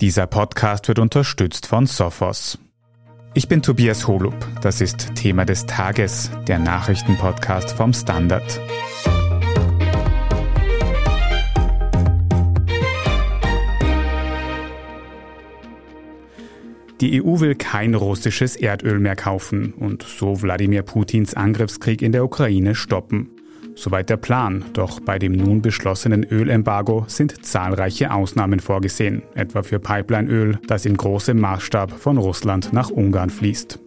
Dieser Podcast wird unterstützt von Sophos. Ich bin Tobias Holub. Das ist Thema des Tages, der Nachrichtenpodcast vom Standard. Die EU will kein russisches Erdöl mehr kaufen und so Wladimir Putins Angriffskrieg in der Ukraine stoppen. Soweit der Plan, doch bei dem nun beschlossenen Ölembargo sind zahlreiche Ausnahmen vorgesehen, etwa für Pipelineöl, das in großem Maßstab von Russland nach Ungarn fließt.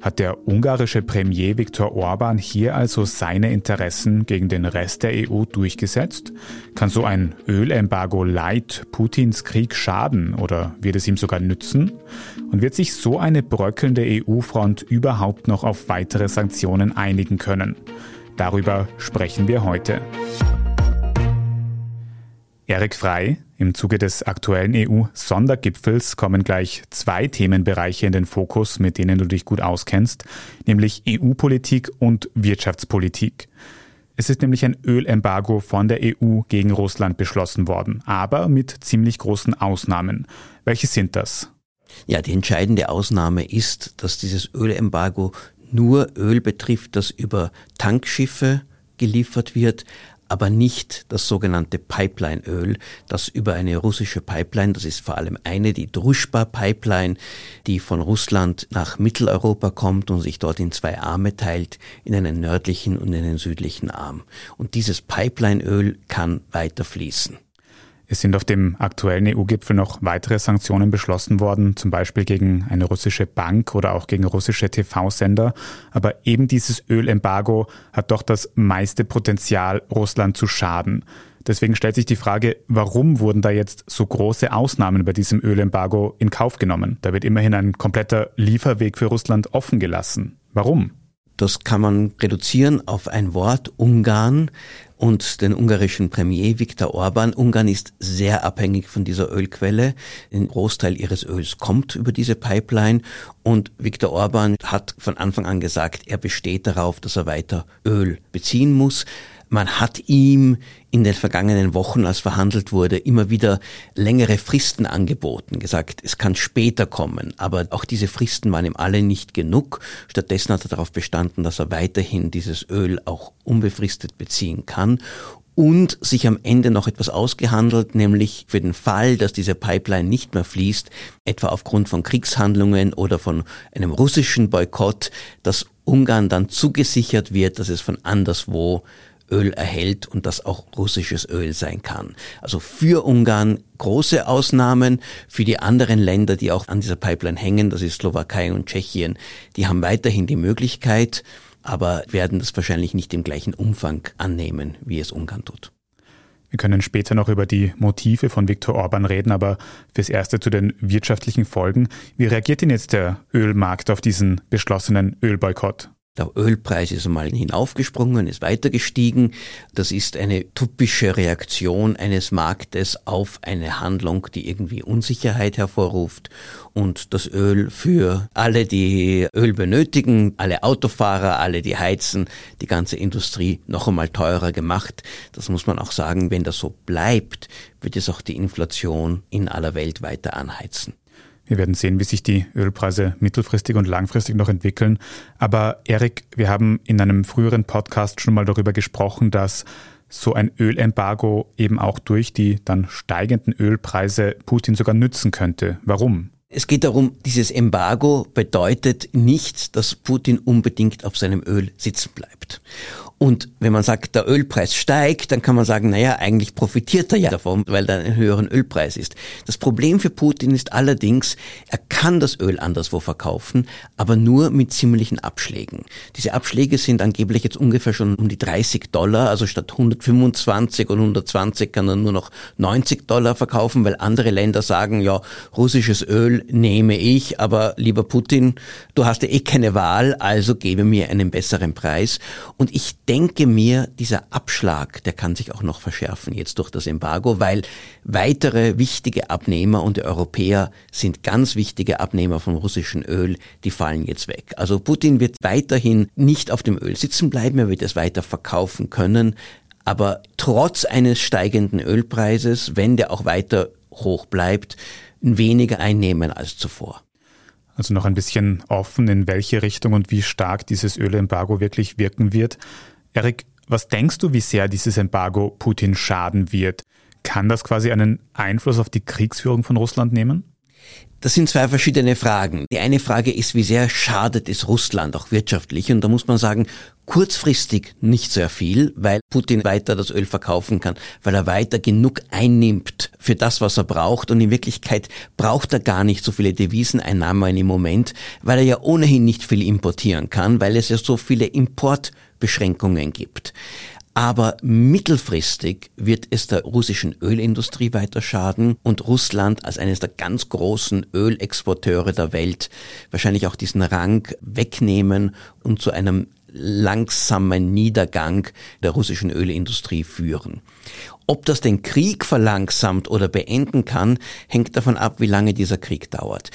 Hat der ungarische Premier Viktor Orban hier also seine Interessen gegen den Rest der EU durchgesetzt? Kann so ein Ölembargo Light Putins Krieg schaden oder wird es ihm sogar nützen? Und wird sich so eine bröckelnde EU-Front überhaupt noch auf weitere Sanktionen einigen können? Darüber sprechen wir heute. Erik Frei, im Zuge des aktuellen EU-Sondergipfels kommen gleich zwei Themenbereiche in den Fokus, mit denen du dich gut auskennst, nämlich EU-Politik und Wirtschaftspolitik. Es ist nämlich ein Ölembargo von der EU gegen Russland beschlossen worden, aber mit ziemlich großen Ausnahmen. Welche sind das? Ja, die entscheidende Ausnahme ist, dass dieses Ölembargo nur Öl betrifft, das über Tankschiffe geliefert wird, aber nicht das sogenannte Pipelineöl, das über eine russische Pipeline, das ist vor allem eine, die Druschba-Pipeline, die von Russland nach Mitteleuropa kommt und sich dort in zwei Arme teilt, in einen nördlichen und einen südlichen Arm. Und dieses Pipelineöl kann weiter fließen. Es sind auf dem aktuellen EU-Gipfel noch weitere Sanktionen beschlossen worden, zum Beispiel gegen eine russische Bank oder auch gegen russische TV-Sender. Aber eben dieses Ölembargo hat doch das meiste Potenzial, Russland zu schaden. Deswegen stellt sich die Frage, warum wurden da jetzt so große Ausnahmen bei diesem Ölembargo in Kauf genommen? Da wird immerhin ein kompletter Lieferweg für Russland offen gelassen. Warum? Das kann man reduzieren auf ein Wort Ungarn und den ungarischen Premier Viktor Orban. Ungarn ist sehr abhängig von dieser Ölquelle. Ein Großteil ihres Öls kommt über diese Pipeline und Viktor Orban hat von Anfang an gesagt, er besteht darauf, dass er weiter Öl beziehen muss. Man hat ihm in den vergangenen Wochen, als verhandelt wurde, immer wieder längere Fristen angeboten, gesagt, es kann später kommen. Aber auch diese Fristen waren ihm alle nicht genug. Stattdessen hat er darauf bestanden, dass er weiterhin dieses Öl auch unbefristet beziehen kann und sich am Ende noch etwas ausgehandelt, nämlich für den Fall, dass diese Pipeline nicht mehr fließt, etwa aufgrund von Kriegshandlungen oder von einem russischen Boykott, dass Ungarn dann zugesichert wird, dass es von anderswo Öl erhält und das auch russisches Öl sein kann. Also für Ungarn große Ausnahmen, für die anderen Länder, die auch an dieser Pipeline hängen, das ist Slowakei und Tschechien, die haben weiterhin die Möglichkeit, aber werden das wahrscheinlich nicht im gleichen Umfang annehmen, wie es Ungarn tut. Wir können später noch über die Motive von Viktor Orban reden, aber fürs Erste zu den wirtschaftlichen Folgen. Wie reagiert denn jetzt der Ölmarkt auf diesen beschlossenen Ölboykott? Der Ölpreis ist einmal hinaufgesprungen, ist weiter gestiegen. Das ist eine typische Reaktion eines Marktes auf eine Handlung, die irgendwie Unsicherheit hervorruft. Und das Öl für alle, die Öl benötigen, alle Autofahrer, alle, die heizen, die ganze Industrie noch einmal teurer gemacht. Das muss man auch sagen, wenn das so bleibt, wird es auch die Inflation in aller Welt weiter anheizen. Wir werden sehen, wie sich die Ölpreise mittelfristig und langfristig noch entwickeln. Aber Erik, wir haben in einem früheren Podcast schon mal darüber gesprochen, dass so ein Ölembargo eben auch durch die dann steigenden Ölpreise Putin sogar nützen könnte. Warum? Es geht darum, dieses Embargo bedeutet nicht, dass Putin unbedingt auf seinem Öl sitzen bleibt. Und wenn man sagt, der Ölpreis steigt, dann kann man sagen, naja, eigentlich profitiert er ja davon, weil da ein höheren Ölpreis ist. Das Problem für Putin ist allerdings, er kann das Öl anderswo verkaufen, aber nur mit ziemlichen Abschlägen. Diese Abschläge sind angeblich jetzt ungefähr schon um die 30 Dollar, also statt 125 und 120 kann er nur noch 90 Dollar verkaufen, weil andere Länder sagen, ja, russisches Öl nehme ich, aber lieber Putin, du hast ja eh keine Wahl, also gebe mir einen besseren Preis. Und ich denke mir, dieser Abschlag, der kann sich auch noch verschärfen jetzt durch das Embargo, weil weitere wichtige Abnehmer und die Europäer sind ganz wichtige Abnehmer von russischem Öl, die fallen jetzt weg. Also Putin wird weiterhin nicht auf dem Öl sitzen bleiben, er wird es weiter verkaufen können, aber trotz eines steigenden Ölpreises, wenn der auch weiter hoch bleibt, weniger einnehmen als zuvor. Also noch ein bisschen offen, in welche Richtung und wie stark dieses Ölembargo wirklich wirken wird. Erik, was denkst du, wie sehr dieses Embargo Putin schaden wird? Kann das quasi einen Einfluss auf die Kriegsführung von Russland nehmen? Das sind zwei verschiedene Fragen. Die eine Frage ist, wie sehr schadet es Russland auch wirtschaftlich? Und da muss man sagen, kurzfristig nicht sehr viel, weil Putin weiter das Öl verkaufen kann, weil er weiter genug einnimmt für das, was er braucht. Und in Wirklichkeit braucht er gar nicht so viele Deviseneinnahmen im Moment, weil er ja ohnehin nicht viel importieren kann, weil es ja so viele Importbeschränkungen gibt. Aber mittelfristig wird es der russischen Ölindustrie weiter schaden und Russland als eines der ganz großen Ölexporteure der Welt wahrscheinlich auch diesen Rang wegnehmen und zu einem langsamen Niedergang der russischen Ölindustrie führen. Ob das den Krieg verlangsamt oder beenden kann, hängt davon ab, wie lange dieser Krieg dauert.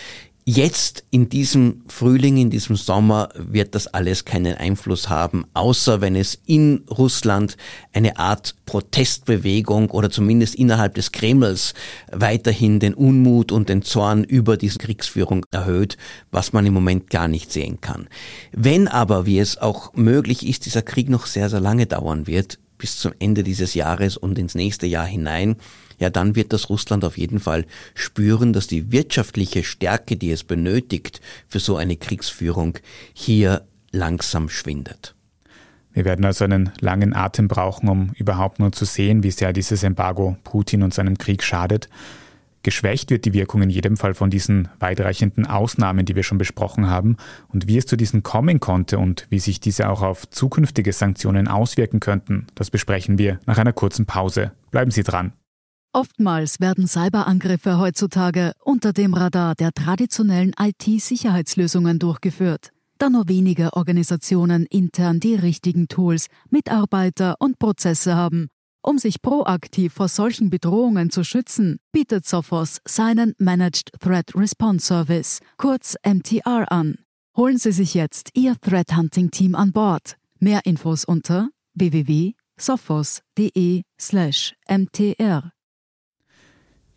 Jetzt in diesem Frühling, in diesem Sommer wird das alles keinen Einfluss haben, außer wenn es in Russland eine Art Protestbewegung oder zumindest innerhalb des Kremls weiterhin den Unmut und den Zorn über diese Kriegsführung erhöht, was man im Moment gar nicht sehen kann. Wenn aber, wie es auch möglich ist, dieser Krieg noch sehr, sehr lange dauern wird, bis zum Ende dieses Jahres und ins nächste Jahr hinein, ja dann wird das Russland auf jeden Fall spüren, dass die wirtschaftliche Stärke, die es benötigt für so eine Kriegsführung, hier langsam schwindet. Wir werden also einen langen Atem brauchen, um überhaupt nur zu sehen, wie sehr dieses Embargo Putin und seinem Krieg schadet. Geschwächt wird die Wirkung in jedem Fall von diesen weitreichenden Ausnahmen, die wir schon besprochen haben, und wie es zu diesen kommen konnte und wie sich diese auch auf zukünftige Sanktionen auswirken könnten, das besprechen wir nach einer kurzen Pause. Bleiben Sie dran. Oftmals werden Cyberangriffe heutzutage unter dem Radar der traditionellen IT-Sicherheitslösungen durchgeführt, da nur wenige Organisationen intern die richtigen Tools, Mitarbeiter und Prozesse haben. Um sich proaktiv vor solchen Bedrohungen zu schützen, bietet Sophos seinen Managed Threat Response Service, kurz MTR, an. Holen Sie sich jetzt Ihr Threat Hunting Team an Bord. Mehr Infos unter www.sophos.de/mtr.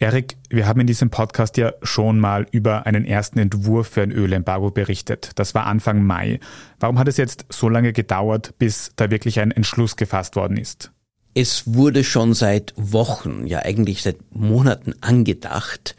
Erik, wir haben in diesem Podcast ja schon mal über einen ersten Entwurf für ein Ölembargo berichtet. Das war Anfang Mai. Warum hat es jetzt so lange gedauert, bis da wirklich ein Entschluss gefasst worden ist? Es wurde schon seit Wochen, ja eigentlich seit Monaten angedacht.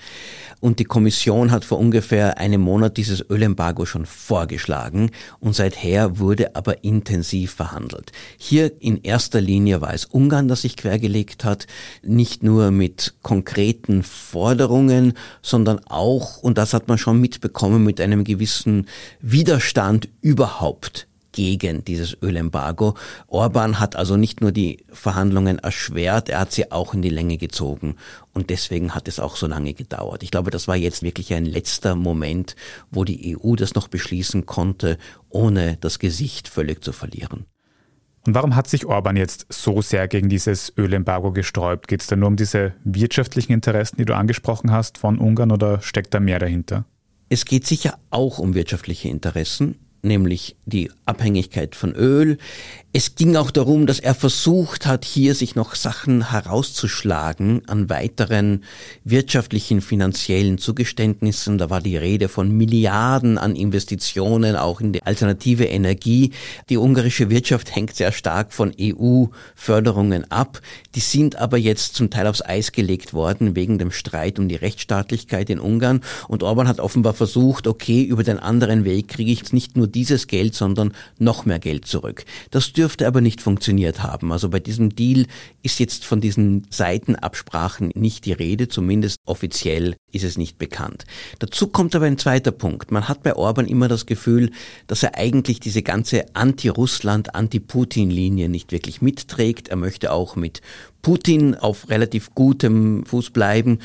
Und die Kommission hat vor ungefähr einem Monat dieses Ölembargo schon vorgeschlagen und seither wurde aber intensiv verhandelt. Hier in erster Linie war es Ungarn, das sich quergelegt hat, nicht nur mit konkreten Forderungen, sondern auch, und das hat man schon mitbekommen, mit einem gewissen Widerstand überhaupt gegen dieses Ölembargo. Orban hat also nicht nur die Verhandlungen erschwert, er hat sie auch in die Länge gezogen. Und deswegen hat es auch so lange gedauert. Ich glaube, das war jetzt wirklich ein letzter Moment, wo die EU das noch beschließen konnte, ohne das Gesicht völlig zu verlieren. Und warum hat sich Orban jetzt so sehr gegen dieses Ölembargo gesträubt? Geht es da nur um diese wirtschaftlichen Interessen, die du angesprochen hast von Ungarn oder steckt da mehr dahinter? Es geht sicher auch um wirtschaftliche Interessen nämlich die Abhängigkeit von Öl. Es ging auch darum, dass er versucht hat, hier sich noch Sachen herauszuschlagen an weiteren wirtschaftlichen, finanziellen Zugeständnissen. Da war die Rede von Milliarden an Investitionen, auch in die alternative Energie. Die ungarische Wirtschaft hängt sehr stark von EU-Förderungen ab. Die sind aber jetzt zum Teil aufs Eis gelegt worden wegen dem Streit um die Rechtsstaatlichkeit in Ungarn. Und Orban hat offenbar versucht, okay, über den anderen Weg kriege ich jetzt nicht nur dieses Geld, sondern noch mehr Geld zurück. Das dürfte aber nicht funktioniert haben. Also bei diesem Deal ist jetzt von diesen Seitenabsprachen nicht die Rede, zumindest offiziell ist es nicht bekannt. Dazu kommt aber ein zweiter Punkt. Man hat bei Orban immer das Gefühl, dass er eigentlich diese ganze Anti-Russland, Anti-Putin-Linie nicht wirklich mitträgt. Er möchte auch mit Putin auf relativ gutem Fuß bleiben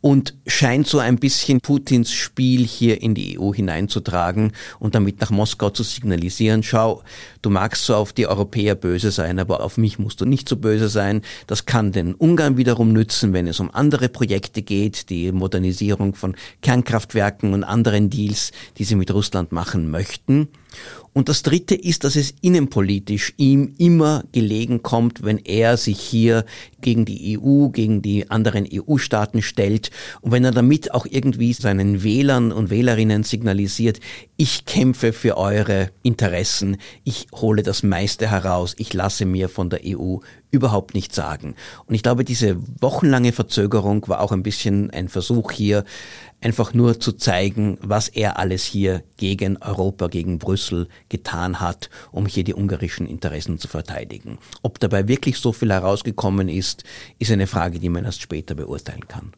und scheint so ein bisschen Putins Spiel hier in die EU hineinzutragen und damit nach Moskau zu signalisieren, schau, du magst so auf die Europäer böse sein, aber auf mich musst du nicht so böse sein. Das kann den Ungarn wiederum nützen, wenn es um andere Projekte geht, die Modernisierung von Kernkraftwerken und anderen Deals, die sie mit Russland machen möchten. Und das Dritte ist, dass es innenpolitisch ihm immer gelegen kommt, wenn er sich hier gegen die EU, gegen die anderen EU-Staaten stellt und wenn er damit auch irgendwie seinen Wählern und Wählerinnen signalisiert, ich kämpfe für eure Interessen, ich hole das meiste heraus, ich lasse mir von der EU überhaupt nicht sagen. Und ich glaube, diese wochenlange Verzögerung war auch ein bisschen ein Versuch hier, einfach nur zu zeigen, was er alles hier gegen Europa, gegen Brüssel getan hat, um hier die ungarischen Interessen zu verteidigen. Ob dabei wirklich so viel herausgekommen ist, ist eine Frage, die man erst später beurteilen kann.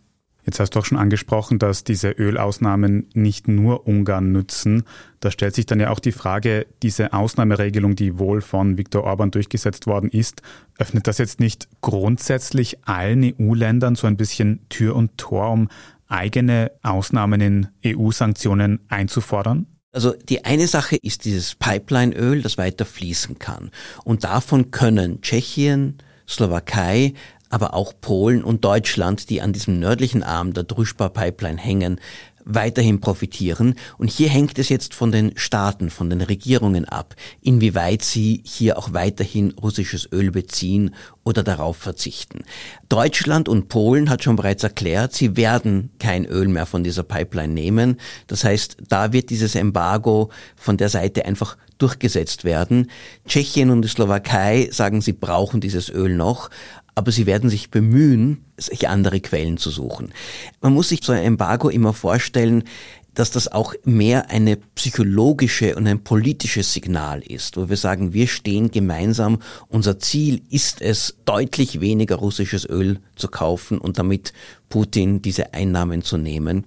Jetzt hast du auch schon angesprochen, dass diese Ölausnahmen nicht nur Ungarn nützen. Da stellt sich dann ja auch die Frage, diese Ausnahmeregelung, die wohl von Viktor Orban durchgesetzt worden ist, öffnet das jetzt nicht grundsätzlich allen EU-Ländern so ein bisschen Tür und Tor, um eigene Ausnahmen in EU-Sanktionen einzufordern? Also die eine Sache ist dieses Pipelineöl, das weiter fließen kann. Und davon können Tschechien, Slowakei, aber auch Polen und Deutschland, die an diesem nördlichen Arm der Druschba-Pipeline hängen, weiterhin profitieren. Und hier hängt es jetzt von den Staaten, von den Regierungen ab, inwieweit sie hier auch weiterhin russisches Öl beziehen oder darauf verzichten. Deutschland und Polen hat schon bereits erklärt, sie werden kein Öl mehr von dieser Pipeline nehmen. Das heißt, da wird dieses Embargo von der Seite einfach durchgesetzt werden. Tschechien und die Slowakei sagen, sie brauchen dieses Öl noch, aber sie werden sich bemühen, sich andere Quellen zu suchen. Man muss sich so ein Embargo immer vorstellen, dass das auch mehr eine psychologische und ein politisches Signal ist, wo wir sagen, wir stehen gemeinsam, unser Ziel ist es, deutlich weniger russisches Öl zu kaufen und damit Putin diese Einnahmen zu nehmen.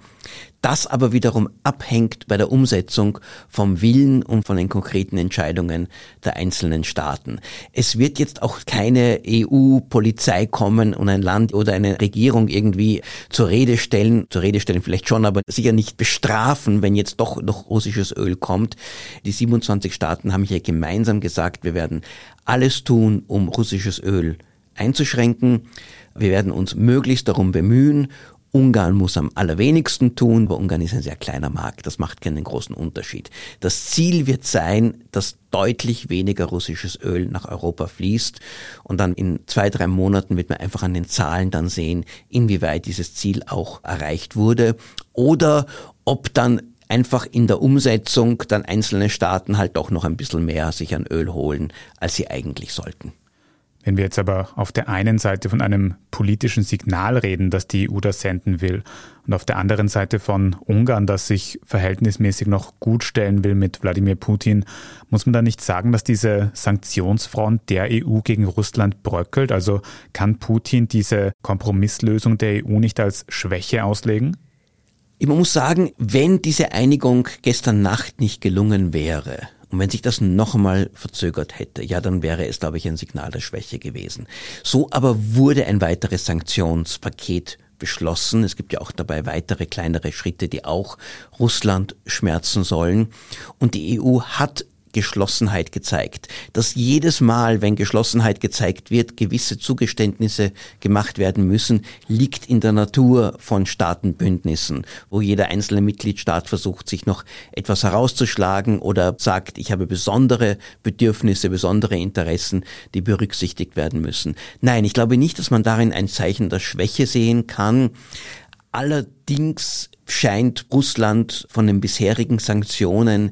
Das aber wiederum abhängt bei der Umsetzung vom Willen und von den konkreten Entscheidungen der einzelnen Staaten. Es wird jetzt auch keine EU-Polizei kommen und ein Land oder eine Regierung irgendwie zur Rede stellen, zur Rede stellen vielleicht schon, aber sicher nicht bestrafen, wenn jetzt doch noch russisches Öl kommt. Die 27 Staaten haben hier gemeinsam gesagt, wir werden alles tun, um russisches Öl einzuschränken. Wir werden uns möglichst darum bemühen. Ungarn muss am allerwenigsten tun, aber Ungarn ist ein sehr kleiner Markt, das macht keinen großen Unterschied. Das Ziel wird sein, dass deutlich weniger russisches Öl nach Europa fließt und dann in zwei, drei Monaten wird man einfach an den Zahlen dann sehen, inwieweit dieses Ziel auch erreicht wurde oder ob dann einfach in der Umsetzung dann einzelne Staaten halt doch noch ein bisschen mehr sich an Öl holen, als sie eigentlich sollten. Wenn wir jetzt aber auf der einen Seite von einem politischen Signal reden, das die EU da senden will, und auf der anderen Seite von Ungarn, das sich verhältnismäßig noch gut stellen will mit Wladimir Putin, muss man da nicht sagen, dass diese Sanktionsfront der EU gegen Russland bröckelt? Also kann Putin diese Kompromisslösung der EU nicht als Schwäche auslegen? Man muss sagen, wenn diese Einigung gestern Nacht nicht gelungen wäre, und wenn sich das noch einmal verzögert hätte, ja, dann wäre es, glaube ich, ein Signal der Schwäche gewesen. So aber wurde ein weiteres Sanktionspaket beschlossen. Es gibt ja auch dabei weitere kleinere Schritte, die auch Russland schmerzen sollen. Und die EU hat Geschlossenheit gezeigt. Dass jedes Mal, wenn Geschlossenheit gezeigt wird, gewisse Zugeständnisse gemacht werden müssen, liegt in der Natur von Staatenbündnissen, wo jeder einzelne Mitgliedstaat versucht, sich noch etwas herauszuschlagen oder sagt, ich habe besondere Bedürfnisse, besondere Interessen, die berücksichtigt werden müssen. Nein, ich glaube nicht, dass man darin ein Zeichen der Schwäche sehen kann. Allerdings scheint Russland von den bisherigen Sanktionen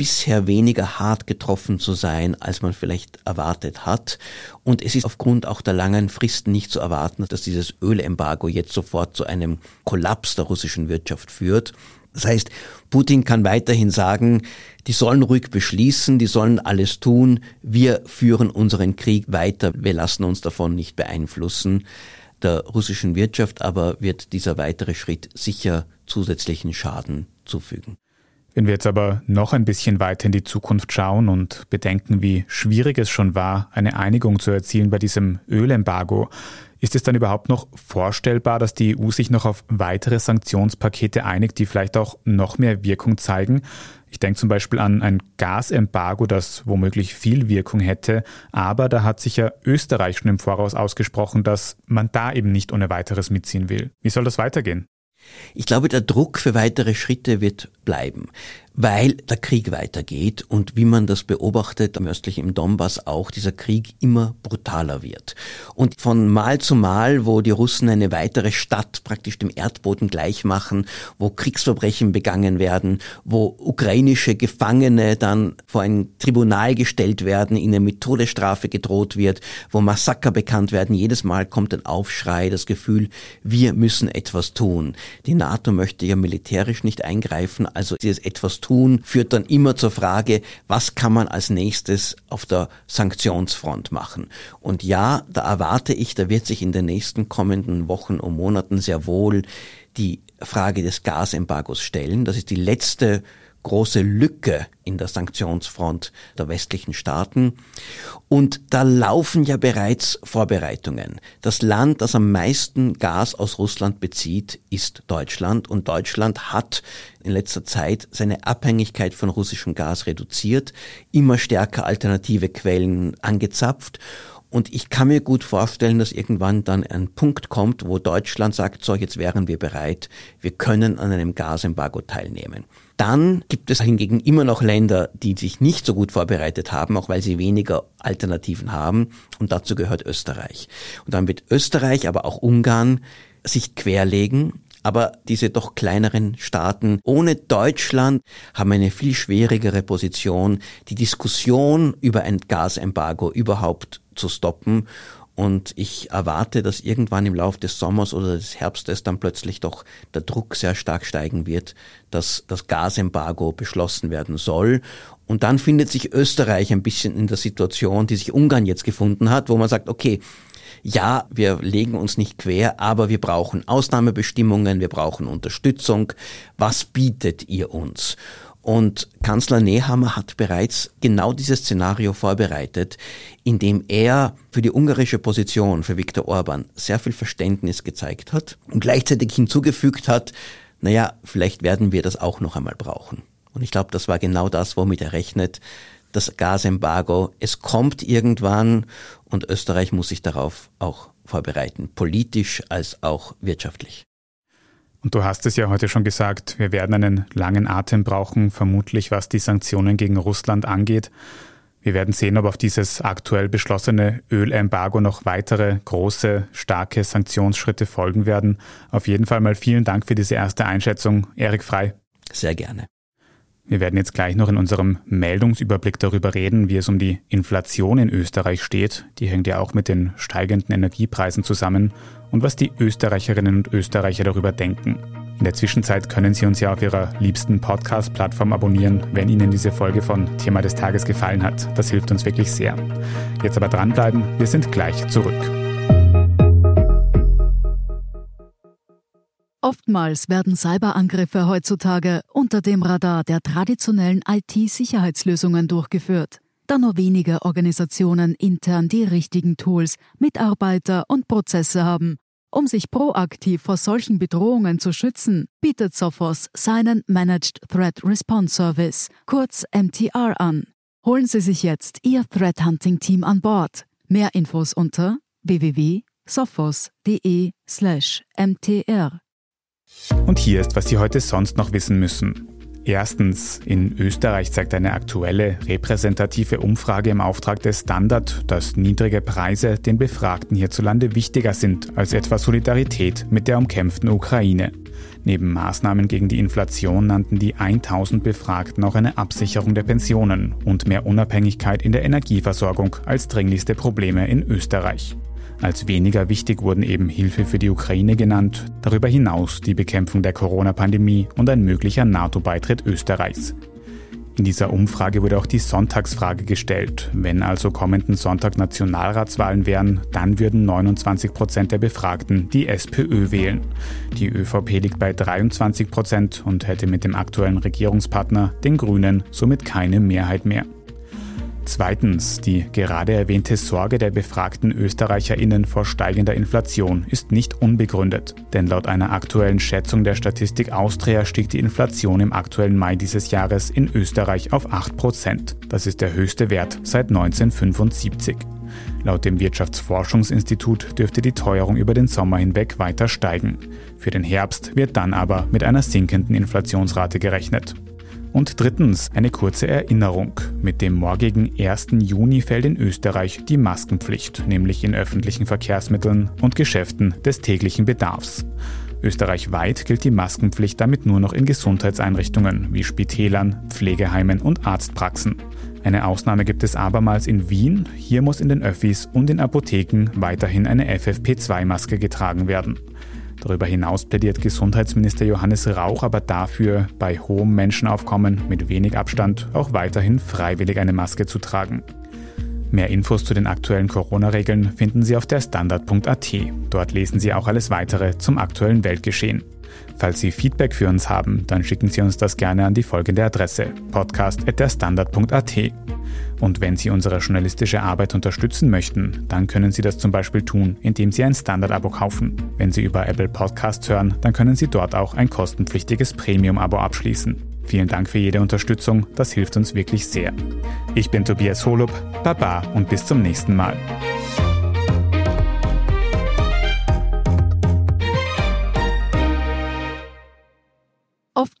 bisher weniger hart getroffen zu sein, als man vielleicht erwartet hat. Und es ist aufgrund auch der langen Fristen nicht zu erwarten, dass dieses Ölembargo jetzt sofort zu einem Kollaps der russischen Wirtschaft führt. Das heißt, Putin kann weiterhin sagen, die sollen ruhig beschließen, die sollen alles tun, wir führen unseren Krieg weiter, wir lassen uns davon nicht beeinflussen. Der russischen Wirtschaft aber wird dieser weitere Schritt sicher zusätzlichen Schaden zufügen. Wenn wir jetzt aber noch ein bisschen weiter in die Zukunft schauen und bedenken, wie schwierig es schon war, eine Einigung zu erzielen bei diesem Ölembargo, ist es dann überhaupt noch vorstellbar, dass die EU sich noch auf weitere Sanktionspakete einigt, die vielleicht auch noch mehr Wirkung zeigen? Ich denke zum Beispiel an ein Gasembargo, das womöglich viel Wirkung hätte, aber da hat sich ja Österreich schon im Voraus ausgesprochen, dass man da eben nicht ohne weiteres mitziehen will. Wie soll das weitergehen? Ich glaube, der Druck für weitere Schritte wird bleiben weil der Krieg weitergeht und wie man das beobachtet, am östlichen Donbass auch, dieser Krieg immer brutaler wird. Und von Mal zu Mal, wo die Russen eine weitere Stadt praktisch dem Erdboden gleich machen, wo Kriegsverbrechen begangen werden, wo ukrainische Gefangene dann vor ein Tribunal gestellt werden, ihnen mit Todesstrafe gedroht wird, wo Massaker bekannt werden, jedes Mal kommt ein Aufschrei, das Gefühl, wir müssen etwas tun. Die NATO möchte ja militärisch nicht eingreifen, also dieses etwas tun, führt dann immer zur Frage, was kann man als nächstes auf der Sanktionsfront machen? Und ja, da erwarte ich, da wird sich in den nächsten kommenden Wochen und Monaten sehr wohl die Frage des Gasembargos stellen. Das ist die letzte große Lücke in der Sanktionsfront der westlichen Staaten. Und da laufen ja bereits Vorbereitungen. Das Land, das am meisten Gas aus Russland bezieht, ist Deutschland. Und Deutschland hat in letzter Zeit seine Abhängigkeit von russischem Gas reduziert, immer stärker alternative Quellen angezapft. Und ich kann mir gut vorstellen, dass irgendwann dann ein Punkt kommt, wo Deutschland sagt, so, jetzt wären wir bereit, wir können an einem Gasembargo teilnehmen. Dann gibt es hingegen immer noch Länder, die sich nicht so gut vorbereitet haben, auch weil sie weniger Alternativen haben. Und dazu gehört Österreich. Und dann wird Österreich, aber auch Ungarn sich querlegen. Aber diese doch kleineren Staaten ohne Deutschland haben eine viel schwierigere Position, die Diskussion über ein Gasembargo überhaupt zu stoppen. Und ich erwarte, dass irgendwann im Laufe des Sommers oder des Herbstes dann plötzlich doch der Druck sehr stark steigen wird, dass das Gasembargo beschlossen werden soll. Und dann findet sich Österreich ein bisschen in der Situation, die sich Ungarn jetzt gefunden hat, wo man sagt, okay, ja, wir legen uns nicht quer, aber wir brauchen Ausnahmebestimmungen, wir brauchen Unterstützung. Was bietet ihr uns? Und Kanzler Nehammer hat bereits genau dieses Szenario vorbereitet, indem er für die ungarische Position für Viktor Orban sehr viel Verständnis gezeigt hat und gleichzeitig hinzugefügt hat, naja, vielleicht werden wir das auch noch einmal brauchen. Und ich glaube, das war genau das, womit er rechnet, das Gasembargo. Es kommt irgendwann und Österreich muss sich darauf auch vorbereiten, politisch als auch wirtschaftlich. Und du hast es ja heute schon gesagt, wir werden einen langen Atem brauchen, vermutlich was die Sanktionen gegen Russland angeht. Wir werden sehen, ob auf dieses aktuell beschlossene Ölembargo noch weitere große, starke Sanktionsschritte folgen werden. Auf jeden Fall mal vielen Dank für diese erste Einschätzung, Erik Frei. Sehr gerne. Wir werden jetzt gleich noch in unserem Meldungsüberblick darüber reden, wie es um die Inflation in Österreich steht. Die hängt ja auch mit den steigenden Energiepreisen zusammen und was die Österreicherinnen und Österreicher darüber denken. In der Zwischenzeit können Sie uns ja auf Ihrer liebsten Podcast-Plattform abonnieren, wenn Ihnen diese Folge von Thema des Tages gefallen hat. Das hilft uns wirklich sehr. Jetzt aber dranbleiben, wir sind gleich zurück. Oftmals werden Cyberangriffe heutzutage unter dem Radar der traditionellen IT-Sicherheitslösungen durchgeführt da nur wenige Organisationen intern die richtigen Tools, Mitarbeiter und Prozesse haben. Um sich proaktiv vor solchen Bedrohungen zu schützen, bietet Sophos seinen Managed Threat Response Service, kurz MTR, an. Holen Sie sich jetzt Ihr Threat Hunting Team an Bord. Mehr Infos unter www.sophos.de/mtr. Und hier ist, was Sie heute sonst noch wissen müssen. Erstens, in Österreich zeigt eine aktuelle repräsentative Umfrage im Auftrag des Standard, dass niedrige Preise den Befragten hierzulande wichtiger sind als etwa Solidarität mit der umkämpften Ukraine. Neben Maßnahmen gegen die Inflation nannten die 1000 Befragten auch eine Absicherung der Pensionen und mehr Unabhängigkeit in der Energieversorgung als dringlichste Probleme in Österreich. Als weniger wichtig wurden eben Hilfe für die Ukraine genannt, darüber hinaus die Bekämpfung der Corona-Pandemie und ein möglicher NATO-Beitritt Österreichs. In dieser Umfrage wurde auch die Sonntagsfrage gestellt. Wenn also kommenden Sonntag Nationalratswahlen wären, dann würden 29 Prozent der Befragten die SPÖ wählen. Die ÖVP liegt bei 23 Prozent und hätte mit dem aktuellen Regierungspartner, den Grünen, somit keine Mehrheit mehr. Zweitens, die gerade erwähnte Sorge der befragten Österreicherinnen vor steigender Inflation ist nicht unbegründet. Denn laut einer aktuellen Schätzung der Statistik Austria stieg die Inflation im aktuellen Mai dieses Jahres in Österreich auf 8%. Das ist der höchste Wert seit 1975. Laut dem Wirtschaftsforschungsinstitut dürfte die Teuerung über den Sommer hinweg weiter steigen. Für den Herbst wird dann aber mit einer sinkenden Inflationsrate gerechnet. Und drittens eine kurze Erinnerung. Mit dem morgigen 1. Juni fällt in Österreich die Maskenpflicht, nämlich in öffentlichen Verkehrsmitteln und Geschäften des täglichen Bedarfs. Österreichweit gilt die Maskenpflicht damit nur noch in Gesundheitseinrichtungen wie Spitälern, Pflegeheimen und Arztpraxen. Eine Ausnahme gibt es abermals in Wien. Hier muss in den Öffis und in Apotheken weiterhin eine FFP2-Maske getragen werden. Darüber hinaus plädiert Gesundheitsminister Johannes Rauch aber dafür, bei hohem Menschenaufkommen mit wenig Abstand auch weiterhin freiwillig eine Maske zu tragen. Mehr Infos zu den aktuellen Corona-Regeln finden Sie auf der Standard.at. Dort lesen Sie auch alles weitere zum aktuellen Weltgeschehen. Falls Sie Feedback für uns haben, dann schicken Sie uns das gerne an die folgende Adresse podcast.derstandard.at. Und wenn Sie unsere journalistische Arbeit unterstützen möchten, dann können Sie das zum Beispiel tun, indem Sie ein Standard-Abo kaufen. Wenn Sie über Apple Podcasts hören, dann können Sie dort auch ein kostenpflichtiges Premium-Abo abschließen. Vielen Dank für jede Unterstützung, das hilft uns wirklich sehr. Ich bin Tobias Holub, Baba und bis zum nächsten Mal.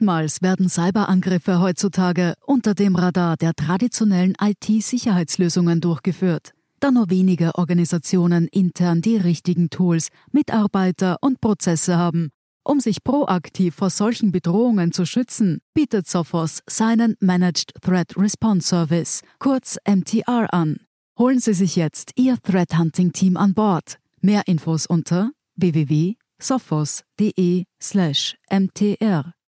Oftmals werden Cyberangriffe heutzutage unter dem Radar der traditionellen IT-Sicherheitslösungen durchgeführt, da nur wenige Organisationen intern die richtigen Tools, Mitarbeiter und Prozesse haben, um sich proaktiv vor solchen Bedrohungen zu schützen, bietet Sophos seinen Managed Threat Response Service, kurz MTR, an. Holen Sie sich jetzt Ihr Threat Hunting Team an Bord. Mehr Infos unter www.sophos.de/mtr.